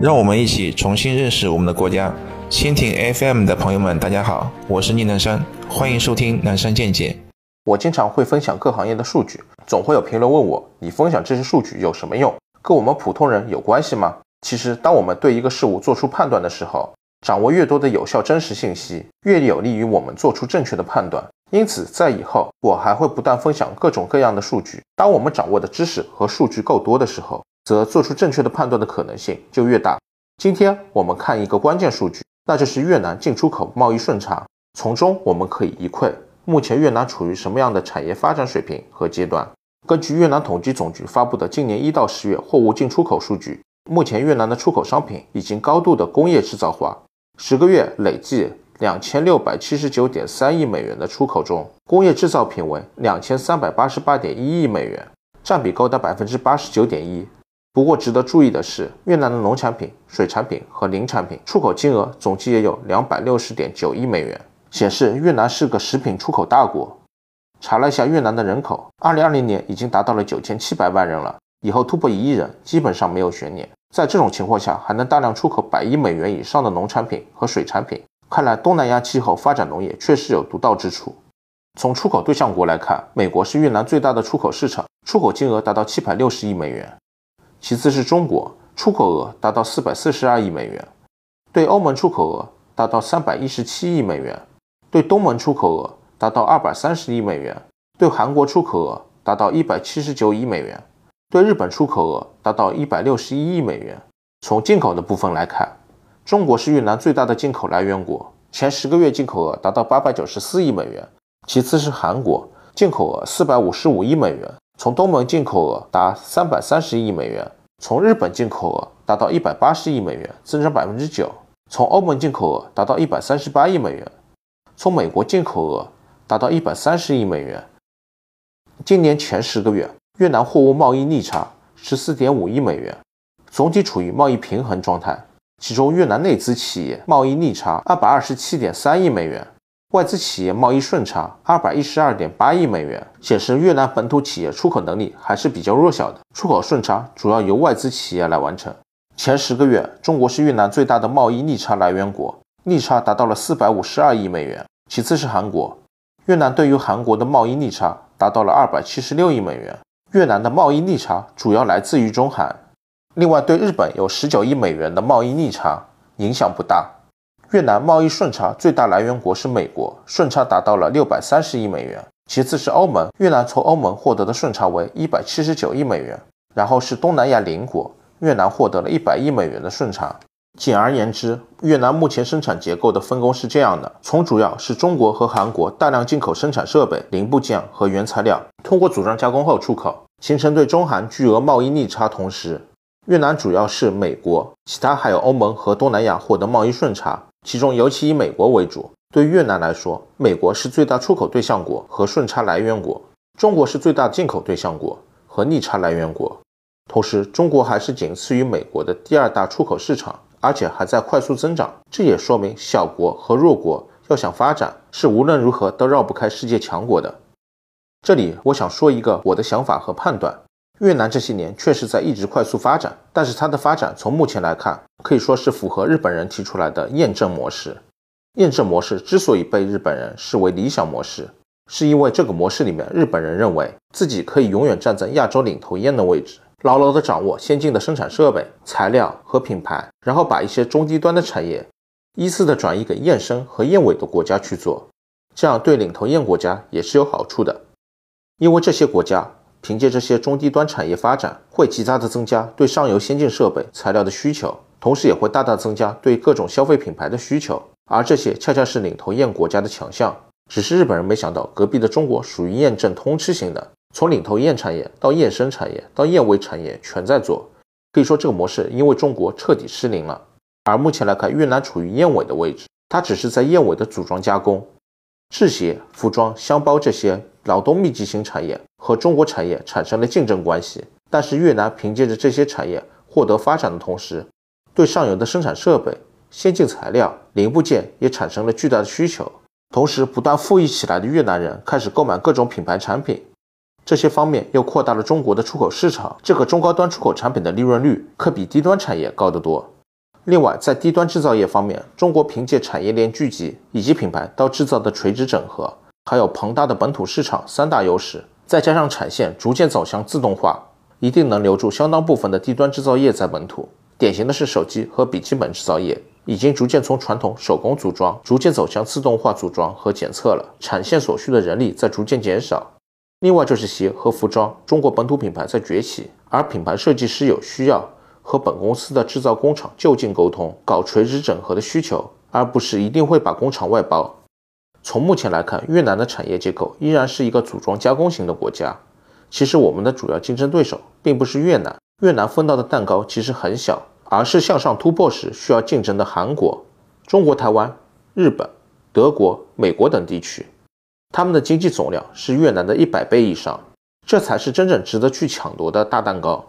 让我们一起重新认识我们的国家。蜻蜓 FM 的朋友们，大家好，我是宁南山，欢迎收听南山见解。我经常会分享各行业的数据，总会有评论问我：你分享这些数据有什么用？跟我们普通人有关系吗？其实，当我们对一个事物做出判断的时候，掌握越多的有效真实信息，越有利于我们做出正确的判断。因此，在以后我还会不断分享各种各样的数据。当我们掌握的知识和数据够多的时候，则做出正确的判断的可能性就越大。今天我们看一个关键数据，那就是越南进出口贸易顺差。从中我们可以一窥目前越南处于什么样的产业发展水平和阶段。根据越南统计总局发布的今年一到十月货物进出口数据，目前越南的出口商品已经高度的工业制造化，十个月累计两千六百七十九点三亿美元的出口中，工业制造品为两千三百八十八点一亿美元，占比高达百分之八十九点一。不过，值得注意的是，越南的农产品、水产品和林产品出口金额总计也有两百六十点九亿美元，显示越南是个食品出口大国。查了一下越南的人口，二零二零年已经达到了九千七百万人了，以后突破一亿人基本上没有悬念。在这种情况下，还能大量出口百亿美元以上的农产品和水产品，看来东南亚气候发展农业确实有独到之处。从出口对象国来看，美国是越南最大的出口市场，出口金额达到七百六十亿美元。其次是中国，出口额达到四百四十二亿美元，对欧盟出口额达到三百一十七亿美元，对东盟出口额达到二百三十亿美元，对韩国出口额达到一百七十九亿美元，对日本出口额达到一百六十一亿美元。从进口的部分来看，中国是越南最大的进口来源国，前十个月进口额达到八百九十四亿美元。其次是韩国，进口额四百五十五亿美元。从东盟进口额达三百三十亿美元，从日本进口额达到一百八十亿美元，增长百分之九；从欧盟进口额达到一百三十八亿美元，从美国进口额达到一百三十亿美元。今年前十个月，越南货物贸易逆差十四点五亿美元，总体处于贸易平衡状态。其中，越南内资企业贸易逆差二百二十七点三亿美元。外资企业贸易顺差二百一十二点八亿美元，显示越南本土企业出口能力还是比较弱小的。出口顺差主要由外资企业来完成。前十个月，中国是越南最大的贸易逆差来源国，逆差达到了四百五十二亿美元。其次是韩国，越南对于韩国的贸易逆差达到了二百七十六亿美元。越南的贸易逆差主要来自于中韩。另外，对日本有十九亿美元的贸易逆差，影响不大。越南贸易顺差最大来源国是美国，顺差达到了六百三十亿美元。其次是欧盟，越南从欧盟获得的顺差为一百七十九亿美元。然后是东南亚邻国，越南获得了一百亿美元的顺差。简而言之，越南目前生产结构的分工是这样的：从主要是中国和韩国大量进口生产设备、零部件和原材料，通过组装加工后出口，形成对中韩巨额贸易逆差。同时，越南主要是美国，其他还有欧盟和东南亚获得贸易顺差。其中尤其以美国为主。对越南来说，美国是最大出口对象国和顺差来源国；中国是最大进口对象国和逆差来源国。同时，中国还是仅次于美国的第二大出口市场，而且还在快速增长。这也说明小国和弱国要想发展，是无论如何都绕不开世界强国的。这里我想说一个我的想法和判断。越南这些年确实在一直快速发展，但是它的发展从目前来看，可以说是符合日本人提出来的验证模式。验证模式之所以被日本人视为理想模式，是因为这个模式里面，日本人认为自己可以永远站在亚洲领头雁的位置，牢牢地掌握先进的生产设备、材料和品牌，然后把一些中低端的产业依次的转移给燕生和燕尾的国家去做，这样对领头雁国家也是有好处的，因为这些国家。凭借这些中低端产业发展，会极大的增加对上游先进设备、材料的需求，同时也会大大增加对各种消费品牌的需求。而这些恰恰是领头雁国家的强项。只是日本人没想到，隔壁的中国属于验证通吃型的，从领头雁产业到燕生产业到燕尾产业全在做。可以说，这个模式因为中国彻底失灵了。而目前来看，越南处于燕尾的位置，它只是在燕尾的组装加工、制鞋、服装、箱包这些劳动密集型产业。和中国产业产生了竞争关系，但是越南凭借着这些产业获得发展的同时，对上游的生产设备、先进材料、零部件也产生了巨大的需求。同时，不断富裕起来的越南人开始购买各种品牌产品，这些方面又扩大了中国的出口市场。这个中高端出口产品的利润率可比低端产业高得多。另外，在低端制造业方面，中国凭借产业链聚集以及品牌到制造的垂直整合，还有庞大的本土市场三大优势，再加上产线逐渐走向自动化，一定能留住相当部分的低端制造业在本土。典型的是手机和笔记本制造业，已经逐渐从传统手工组装，逐渐走向自动化组装和检测了，产线所需的人力在逐渐减少。另外就是鞋和服装，中国本土品牌在崛起，而品牌设计师有需要和本公司的制造工厂就近沟通，搞垂直整合的需求，而不是一定会把工厂外包。从目前来看，越南的产业结构依然是一个组装加工型的国家。其实我们的主要竞争对手并不是越南，越南分到的蛋糕其实很小，而是向上突破时需要竞争的韩国、中国台湾、日本、德国、美国等地区。他们的经济总量是越南的一百倍以上，这才是真正值得去抢夺的大蛋糕。